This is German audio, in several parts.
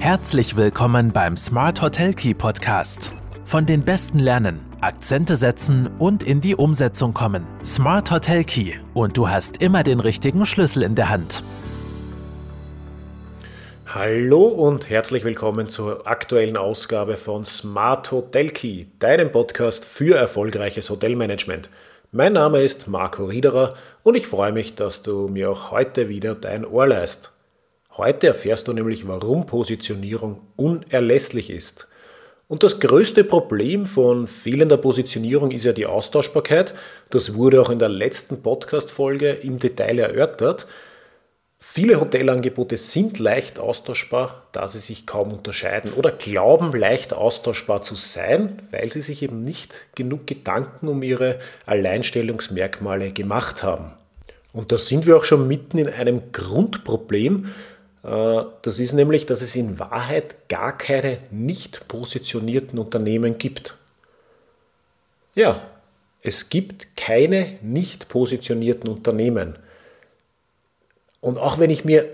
Herzlich willkommen beim Smart Hotel Key Podcast. Von den Besten lernen, Akzente setzen und in die Umsetzung kommen. Smart Hotel Key und du hast immer den richtigen Schlüssel in der Hand. Hallo und herzlich willkommen zur aktuellen Ausgabe von Smart Hotel Key, deinem Podcast für erfolgreiches Hotelmanagement. Mein Name ist Marco Riederer und ich freue mich, dass du mir auch heute wieder dein Ohr leist. Heute erfährst du nämlich, warum Positionierung unerlässlich ist. Und das größte Problem von fehlender Positionierung ist ja die Austauschbarkeit. Das wurde auch in der letzten Podcast-Folge im Detail erörtert. Viele Hotelangebote sind leicht austauschbar, da sie sich kaum unterscheiden oder glauben leicht austauschbar zu sein, weil sie sich eben nicht genug Gedanken um ihre Alleinstellungsmerkmale gemacht haben. Und da sind wir auch schon mitten in einem Grundproblem, das ist nämlich, dass es in Wahrheit gar keine nicht positionierten Unternehmen gibt. Ja, es gibt keine nicht positionierten Unternehmen. Und auch wenn ich mir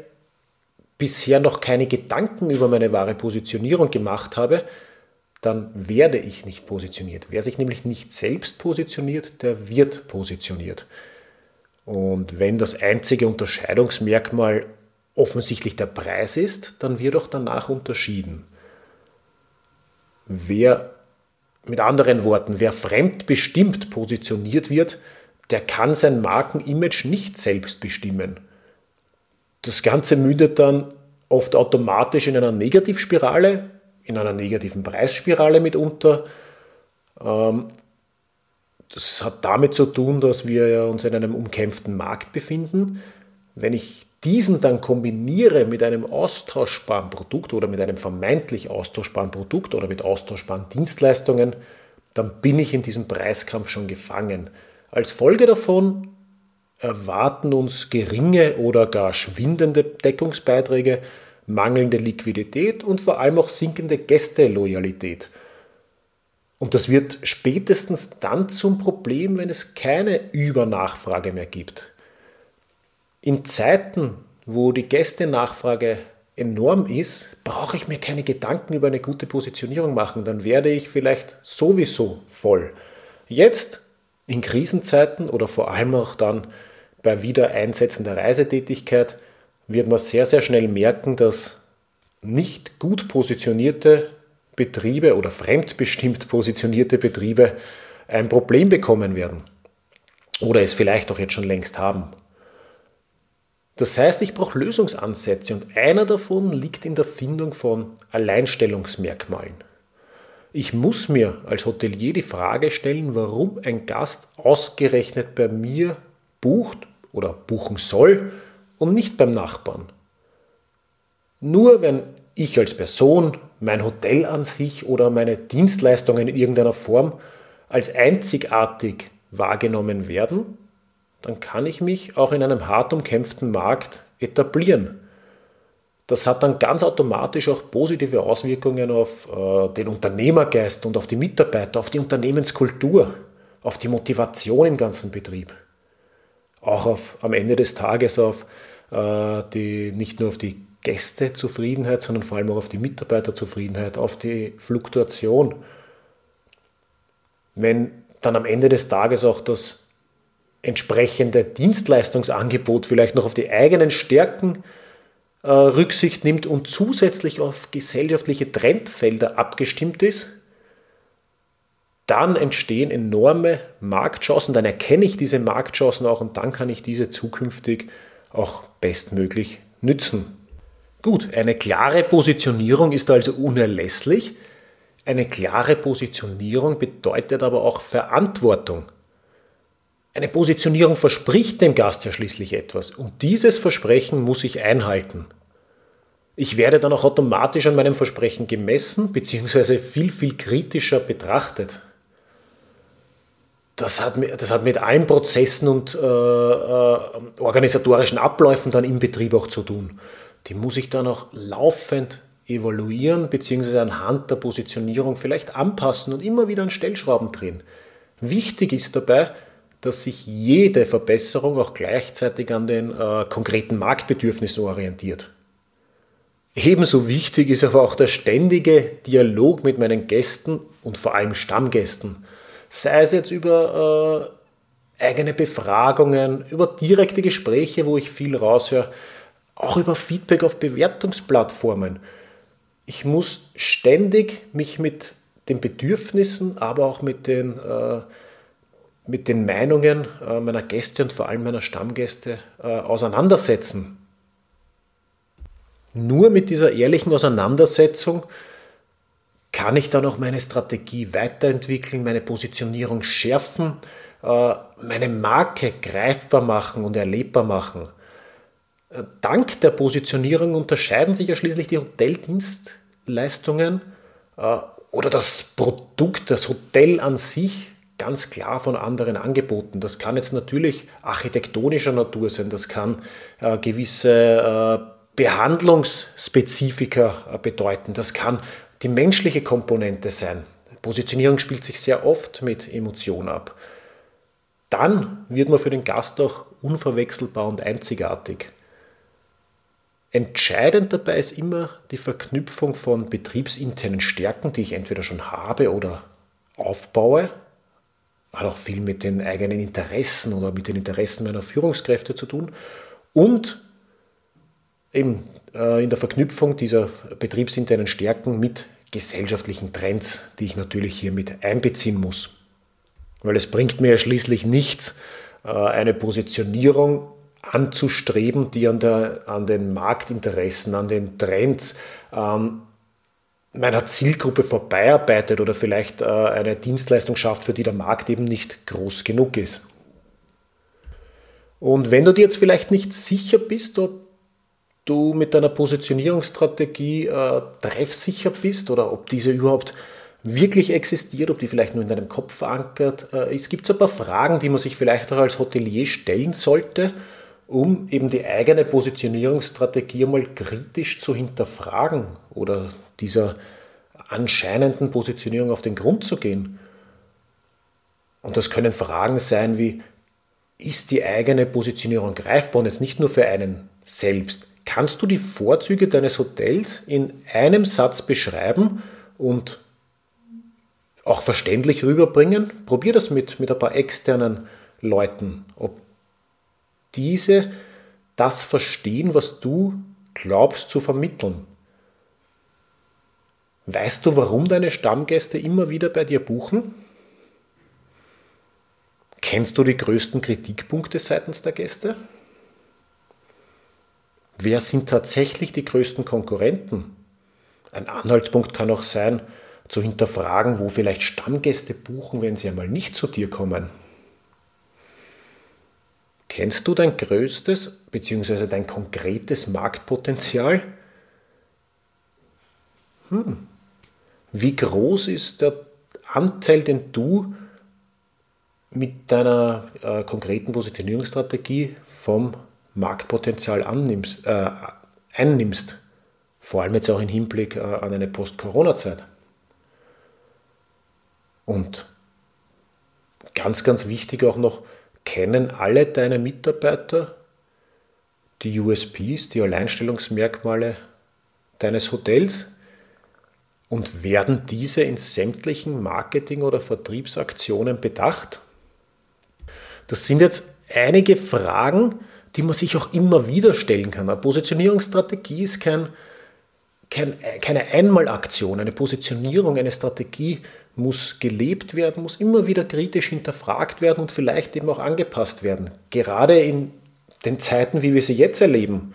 bisher noch keine Gedanken über meine wahre Positionierung gemacht habe, dann werde ich nicht positioniert. Wer sich nämlich nicht selbst positioniert, der wird positioniert. Und wenn das einzige Unterscheidungsmerkmal offensichtlich der Preis ist, dann wird auch danach unterschieden. Wer, mit anderen Worten, wer fremdbestimmt positioniert wird, der kann sein Markenimage nicht selbst bestimmen. Das Ganze mündet dann oft automatisch in einer Negativspirale, in einer negativen Preisspirale mitunter. Ähm, das hat damit zu tun, dass wir uns in einem umkämpften Markt befinden. Wenn ich diesen dann kombiniere mit einem austauschbaren Produkt oder mit einem vermeintlich austauschbaren Produkt oder mit austauschbaren Dienstleistungen, dann bin ich in diesem Preiskampf schon gefangen. Als Folge davon erwarten uns geringe oder gar schwindende Deckungsbeiträge, mangelnde Liquidität und vor allem auch sinkende Gästeloyalität. Und das wird spätestens dann zum Problem, wenn es keine Übernachfrage mehr gibt. In Zeiten, wo die Gästenachfrage enorm ist, brauche ich mir keine Gedanken über eine gute Positionierung machen. Dann werde ich vielleicht sowieso voll. Jetzt in Krisenzeiten oder vor allem auch dann bei Wiedereinsetzen der Reisetätigkeit wird man sehr, sehr schnell merken, dass nicht gut positionierte Betriebe oder fremdbestimmt positionierte Betriebe ein Problem bekommen werden. Oder es vielleicht auch jetzt schon längst haben. Das heißt, ich brauche Lösungsansätze und einer davon liegt in der Findung von Alleinstellungsmerkmalen. Ich muss mir als Hotelier die Frage stellen, warum ein Gast ausgerechnet bei mir bucht oder buchen soll und nicht beim Nachbarn. Nur wenn ich als Person, mein Hotel an sich oder meine Dienstleistungen in irgendeiner Form als einzigartig wahrgenommen werden, dann kann ich mich auch in einem hart umkämpften Markt etablieren. Das hat dann ganz automatisch auch positive Auswirkungen auf äh, den Unternehmergeist und auf die Mitarbeiter, auf die Unternehmenskultur, auf die Motivation im ganzen Betrieb. Auch auf, am Ende des Tages auf äh, die, nicht nur auf die Gästezufriedenheit, sondern vor allem auch auf die Mitarbeiterzufriedenheit, auf die Fluktuation. Wenn dann am Ende des Tages auch das entsprechende Dienstleistungsangebot vielleicht noch auf die eigenen Stärken äh, Rücksicht nimmt und zusätzlich auf gesellschaftliche Trendfelder abgestimmt ist, dann entstehen enorme Marktchancen, dann erkenne ich diese Marktchancen auch und dann kann ich diese zukünftig auch bestmöglich nützen. Gut, eine klare Positionierung ist also unerlässlich. Eine klare Positionierung bedeutet aber auch Verantwortung. Eine Positionierung verspricht dem Gast ja schließlich etwas und dieses Versprechen muss ich einhalten. Ich werde dann auch automatisch an meinem Versprechen gemessen bzw. viel, viel kritischer betrachtet. Das hat, mit, das hat mit allen Prozessen und äh, äh, organisatorischen Abläufen dann im Betrieb auch zu tun. Die muss ich dann auch laufend evaluieren bzw. anhand der Positionierung vielleicht anpassen und immer wieder an Stellschrauben drehen. Wichtig ist dabei, dass sich jede Verbesserung auch gleichzeitig an den äh, konkreten Marktbedürfnissen orientiert. Ebenso wichtig ist aber auch der ständige Dialog mit meinen Gästen und vor allem Stammgästen. Sei es jetzt über äh, eigene Befragungen, über direkte Gespräche, wo ich viel raushöre, auch über Feedback auf Bewertungsplattformen. Ich muss ständig mich mit den Bedürfnissen, aber auch mit den, äh, mit den Meinungen äh, meiner Gäste und vor allem meiner Stammgäste äh, auseinandersetzen. Nur mit dieser ehrlichen Auseinandersetzung kann ich dann auch meine Strategie weiterentwickeln, meine Positionierung schärfen, äh, meine Marke greifbar machen und erlebbar machen. Dank der Positionierung unterscheiden sich ja schließlich die Hoteldienstleistungen oder das Produkt, das Hotel an sich ganz klar von anderen Angeboten. Das kann jetzt natürlich architektonischer Natur sein, das kann gewisse Behandlungsspezifika bedeuten. Das kann die menschliche Komponente sein. Positionierung spielt sich sehr oft mit Emotion ab. Dann wird man für den Gast auch unverwechselbar und einzigartig. Entscheidend dabei ist immer die Verknüpfung von betriebsinternen Stärken, die ich entweder schon habe oder aufbaue. Hat auch viel mit den eigenen Interessen oder mit den Interessen meiner Führungskräfte zu tun. Und eben äh, in der Verknüpfung dieser betriebsinternen Stärken mit gesellschaftlichen Trends, die ich natürlich hier mit einbeziehen muss. Weil es bringt mir ja schließlich nichts, äh, eine Positionierung anzustreben, die an, der, an den Marktinteressen, an den Trends ähm, meiner Zielgruppe vorbeiarbeitet oder vielleicht äh, eine Dienstleistung schafft, für die der Markt eben nicht groß genug ist. Und wenn du dir jetzt vielleicht nicht sicher bist, ob du mit deiner Positionierungsstrategie äh, treffsicher bist oder ob diese überhaupt wirklich existiert, ob die vielleicht nur in deinem Kopf verankert äh, ist. Gibt es ein paar Fragen, die man sich vielleicht auch als Hotelier stellen sollte, um eben die eigene Positionierungsstrategie mal kritisch zu hinterfragen oder dieser anscheinenden Positionierung auf den Grund zu gehen. Und das können Fragen sein wie, ist die eigene Positionierung greifbar und jetzt nicht nur für einen selbst? Kannst du die Vorzüge deines Hotels in einem Satz beschreiben und auch verständlich rüberbringen? Probier das mit, mit ein paar externen Leuten, ob diese das verstehen, was du glaubst zu vermitteln. Weißt du, warum deine Stammgäste immer wieder bei dir buchen? Kennst du die größten Kritikpunkte seitens der Gäste? Wer sind tatsächlich die größten Konkurrenten? Ein Anhaltspunkt kann auch sein, zu hinterfragen, wo vielleicht Stammgäste buchen, wenn sie einmal nicht zu dir kommen. Kennst du dein größtes bzw. dein konkretes Marktpotenzial? Hm. Wie groß ist der Anteil, den du mit deiner äh, konkreten Positionierungsstrategie vom Marktpotenzial annimmst, äh, einnimmst. Vor allem jetzt auch im Hinblick äh, an eine Post-Corona-Zeit. Und ganz, ganz wichtig auch noch, kennen alle deine Mitarbeiter die USPs, die Alleinstellungsmerkmale deines Hotels und werden diese in sämtlichen Marketing- oder Vertriebsaktionen bedacht? Das sind jetzt einige Fragen, die man sich auch immer wieder stellen kann. Eine Positionierungsstrategie ist kein, kein, keine Einmalaktion. Eine Positionierung, eine Strategie muss gelebt werden, muss immer wieder kritisch hinterfragt werden und vielleicht eben auch angepasst werden. Gerade in den Zeiten, wie wir sie jetzt erleben,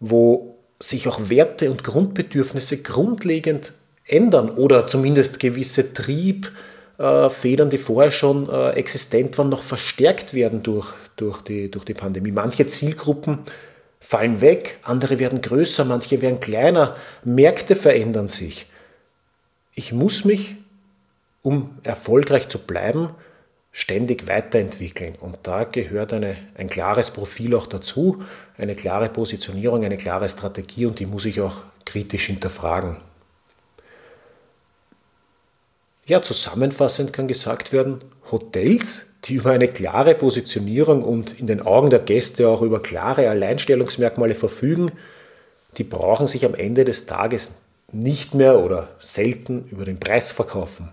wo sich auch Werte und Grundbedürfnisse grundlegend ändern oder zumindest gewisse Trieb, äh, Federn, die vorher schon äh, existent waren, noch verstärkt werden durch, durch, die, durch die Pandemie. Manche Zielgruppen fallen weg, andere werden größer, manche werden kleiner, Märkte verändern sich. Ich muss mich, um erfolgreich zu bleiben, ständig weiterentwickeln. Und da gehört eine, ein klares Profil auch dazu, eine klare Positionierung, eine klare Strategie und die muss ich auch kritisch hinterfragen. Ja, zusammenfassend kann gesagt werden, Hotels, die über eine klare Positionierung und in den Augen der Gäste auch über klare Alleinstellungsmerkmale verfügen, die brauchen sich am Ende des Tages nicht mehr oder selten über den Preis verkaufen.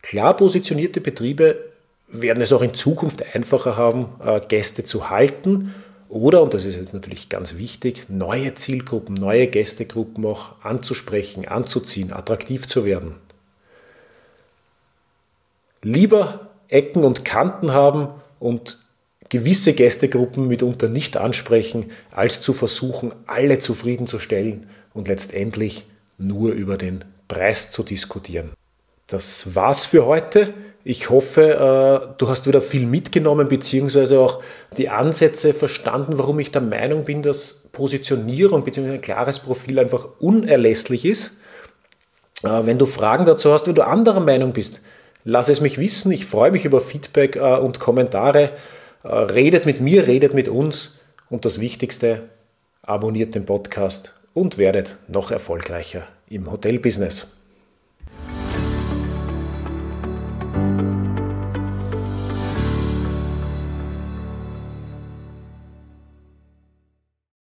Klar positionierte Betriebe werden es auch in Zukunft einfacher haben, äh, Gäste zu halten oder, und das ist jetzt natürlich ganz wichtig, neue Zielgruppen, neue Gästegruppen auch anzusprechen, anzuziehen, attraktiv zu werden. Lieber Ecken und Kanten haben und gewisse Gästegruppen mitunter nicht ansprechen, als zu versuchen, alle zufriedenzustellen und letztendlich nur über den Preis zu diskutieren. Das war's für heute. Ich hoffe, äh, du hast wieder viel mitgenommen, beziehungsweise auch die Ansätze verstanden, warum ich der Meinung bin, dass Positionierung bzw. ein klares Profil einfach unerlässlich ist. Äh, wenn du Fragen dazu hast, wenn du anderer Meinung bist, lass es mich wissen. Ich freue mich über Feedback äh, und Kommentare. Redet mit mir, redet mit uns und das Wichtigste, abonniert den Podcast und werdet noch erfolgreicher im Hotelbusiness.